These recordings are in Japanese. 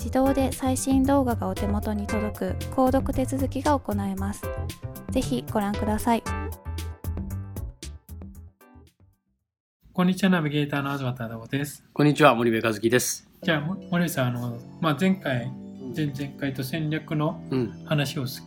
自動で最新動画がお手元に届く購読手続きが行えます。ぜひご覧ください。こんにちは、ナビゲーターの東忠夫です。こんにちは、森部和樹です。じゃあ、森部さん、あの、まあ、前回、前々回と戦略の話をし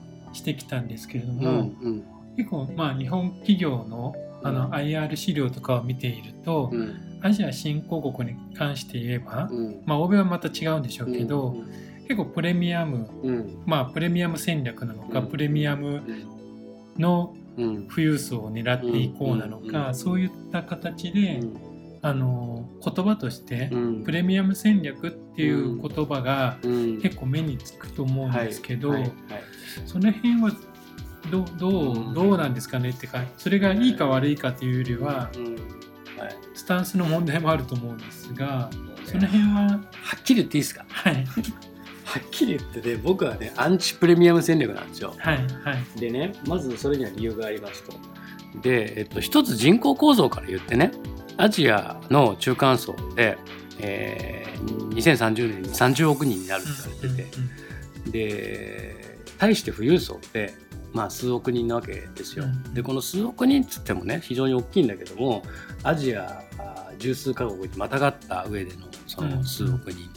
てきたんですけれども、うんうん、結構、まあ、日本企業のあの IR 資料とかを見ていると、うん、アジア新興国に関して言えば、うん、まあ欧米はまた違うんでしょうけど、うん、結構プレミアム、まあプレミアム戦略なのか、プレミアムの富裕層を狙っていこうなのか、そういった形で、あの言葉としてプレミアム戦略っていう言葉が結構目につくと思うんですけど、その辺はどどうどうなんですかねってかそれがいいか悪いかというよりは、スタンスの問題もあると思うんですが、その辺ははっきり言っていいですか？はい。はっきり言ってね僕はねアンチプレミアム戦略なんですよ。はいはい、でねまずそれには理由がありますと。で、えっと、一つ人口構造から言ってねアジアの中間層で、えー、2030年に30億人になるって言われてて、うんうんうん、で対して富裕層ってまあ、数億人なわけですよ。でこの数億人っつってもね非常に大きいんだけどもアジア十数カ国にまたがった上でのその数億人、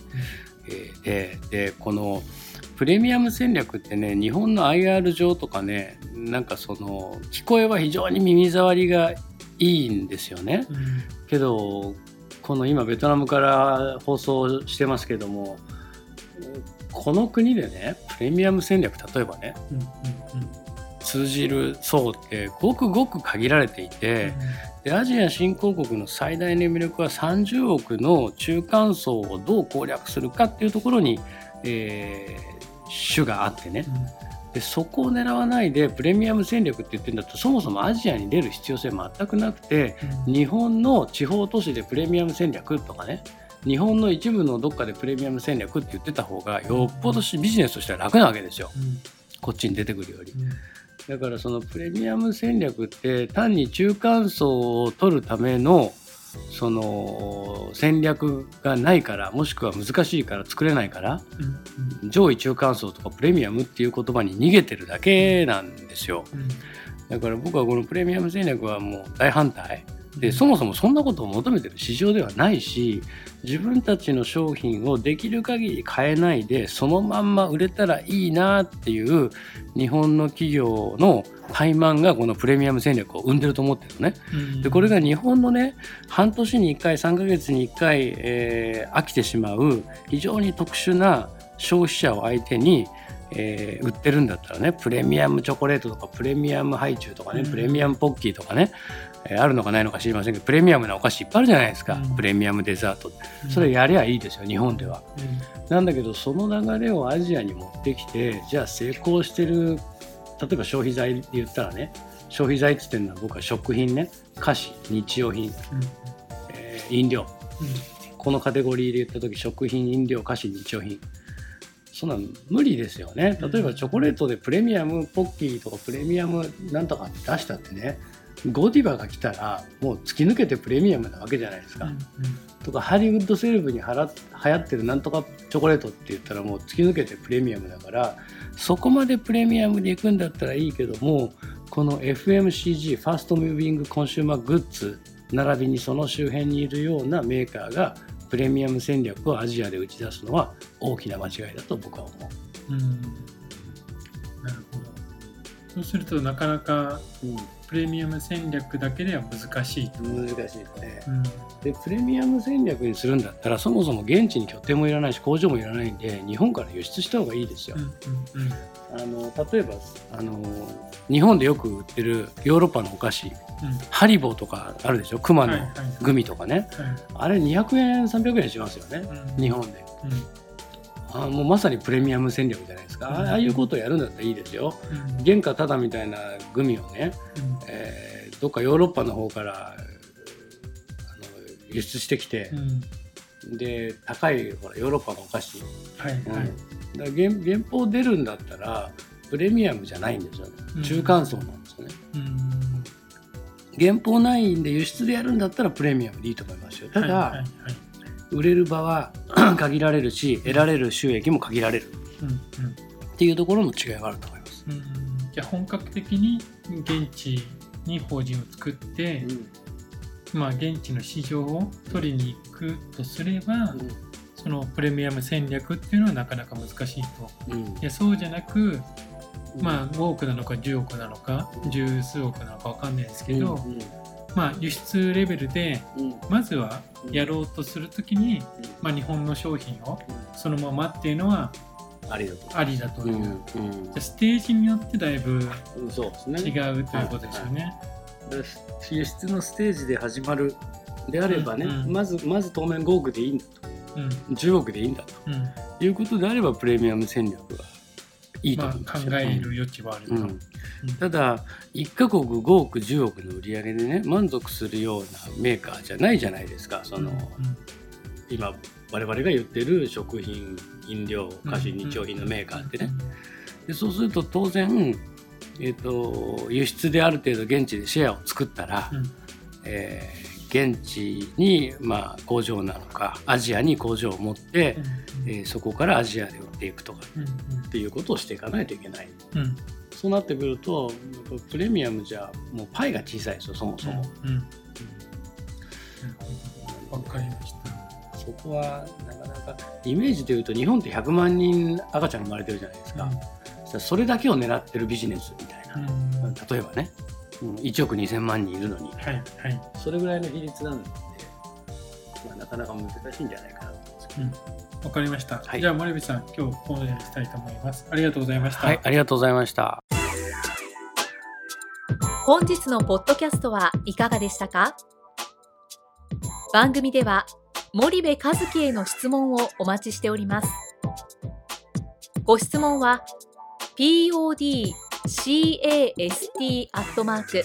えー、ででこのプレミアム戦略ってね日本の IR 上とかねなんかその聞こえは非常に耳障りがいいんですよね。けどこの今ベトナムから放送してますけどもこの国でねプレミアム戦略例えばね、うんうんうん通じる層ってごくごく限られていて、でアジア新興国の最大の魅力は30億の中間層をどう攻略するかっていうところに、えー、主があってね、でそこを狙わないでプレミアム戦略って言ってるんだとそもそもアジアに出る必要性全くなくて、日本の地方都市でプレミアム戦略とかね日本の一部のどっかでプレミアム戦略って言ってた方がよっぽどビジネスとしては楽なわけですよ、うん、こっちに出てくるより。うんだからそのプレミアム戦略って単に中間層を取るためのその戦略がないからもしくは難しいから作れないから、うん、上位中間層とかプレミアムっていう言葉に逃げてるだけなんですよ、うん、だから僕はこのプレミアム戦略はもう大反対でそもそもそんなことを求めてる市場ではないし自分たちの商品をできる限り変えないでそのまんま売れたらいいなっていう日本の企業の怠慢がこのプレミアム戦略を生んでると思ってるのね。でこれが日本のね半年に1回3ヶ月に1回、えー、飽きてしまう非常に特殊な消費者を相手に、ええー、売ってるんだったらねプレミアムチョコレートとかプレミアムハイチュウとかね、うん、プレミアムポッキーとかね、えー、あるのかないのか知りませんけどプレミアムなお菓子いっぱいあるじゃないですか、うん、プレミアムデザートそれやりゃいいですよ日本では、うん、なんだけどその流れをアジアに持ってきてじゃあ成功してる例えば消費財で言ったらね消費財っつってるのは僕は食品ね菓子日用品、えー、飲料、このカテゴリーで言った時食品飲料菓子日用品。そんな無理ですよね。例えばチョコレートでプレミアムポッキーとかプレミアムなんとかって出したってねゴディバが来たらもう突き抜けてプレミアムなわけじゃないですか。うんうん、とかハリウッドセレブにはら流行ってるなんとかチョコレートって言ったらもう突き抜けてプレミアムだからそこまでプレミアムでいくんだったらいいけどもこの FMCG ファーストムービングコンシューマーグッズ並びにその周辺にいるようなメーカーがプレミアム戦略をアジアで打ち出すのは大きな間違いだと僕は思う。うんなるほどそうするとなかなか、プレミアム戦略だけでは難しい難しいですね、うん、でプレミアム戦略にするんだったらそもそも現地に拠点もいらないし工場もいらないんで日本から輸出した方がいいですよ、うんうんうん、あの例えばあの日本でよく売ってるヨーロッパのお菓子、うん、ハリボーとかあるでしょ？クマのグミとかね、はい。はいはい、あれ200円300円しますよね、うん、日本で、うん、あもうまさにプレミアム戦略じゃないですか、ああいうことをやるんだったらいいですよ、原価ただみたいなグミをね、えー、どっかヨーロッパの方からあの輸出してきて、で高いほらヨーロッパのお菓子、はいはい、だ原原稿出るんだったらプレミアムじゃないんですよね。中間層なんですよね、原稿ないんで輸出でやるんだったらプレミアムでいいと思いますよ。ただ、はいはいはい、売れる場は 限られるし得られる収益も限られる、うんうん、っていうところの違いがあると思います、うん、じゃあ本格的に現地に法人を作って、うん、まあ現地の市場を取りに行くとすれば、うん。そのプレミアム戦略っていうのはなかなか難しいと、うん、いやそうじゃなくまあ5億なのか10億なのか十数億なのか分かんないですけど、うんうん、まあ輸出レベルでまずはやろうとする時に、まあ、日本の商品をそのままっていうのはありだと。いう、うん。うん、じゃステージによってだいぶ違うということですよね。輸出のステージで始まるであればね、うんうん、まずまず当面5億でいいんだと。うん、10億でいいんだと、うん、いうことであればプレミアム戦略はいいと思うんですよ、まあ、考える余地はある、うん、ただ1か国5億10億の売り上げでね満足するようなメーカーじゃないじゃないですか。その、今我々が言ってる食品飲料菓子日用品のメーカーってね、でそうすると当然、えーと、輸出である程度現地でシェアを作ったら、うん、えー現地に、まあ、工場なのかアジアに工場を持って、うん、えー、そこからアジアで売っていくとか、うんっていうことをしていかないといけない、うん、そうなってくるとプレミアムじゃもうパイが小さいですよそもそも。わ、かりましたそこはなかなかイメージでいうと日本って100万人赤ちゃん生まれてるじゃないですか、うん、それだけを狙ってるビジネスみたいな、うん、例えばね。うん、1億2000万人いるのに、はい。はい、それぐらいの比率なんで、まあ、なかなか難しいんじゃないかな。わ、うん、かりました。はい、じゃあ森部さん、今日ここまでにしたいと思います。ありがとうございました。はい、ありがとうございました。本日のポッドキャストはいかがでしたか？番組では森部和樹への質問をお待ちしております。ご質問は podcast アットマーク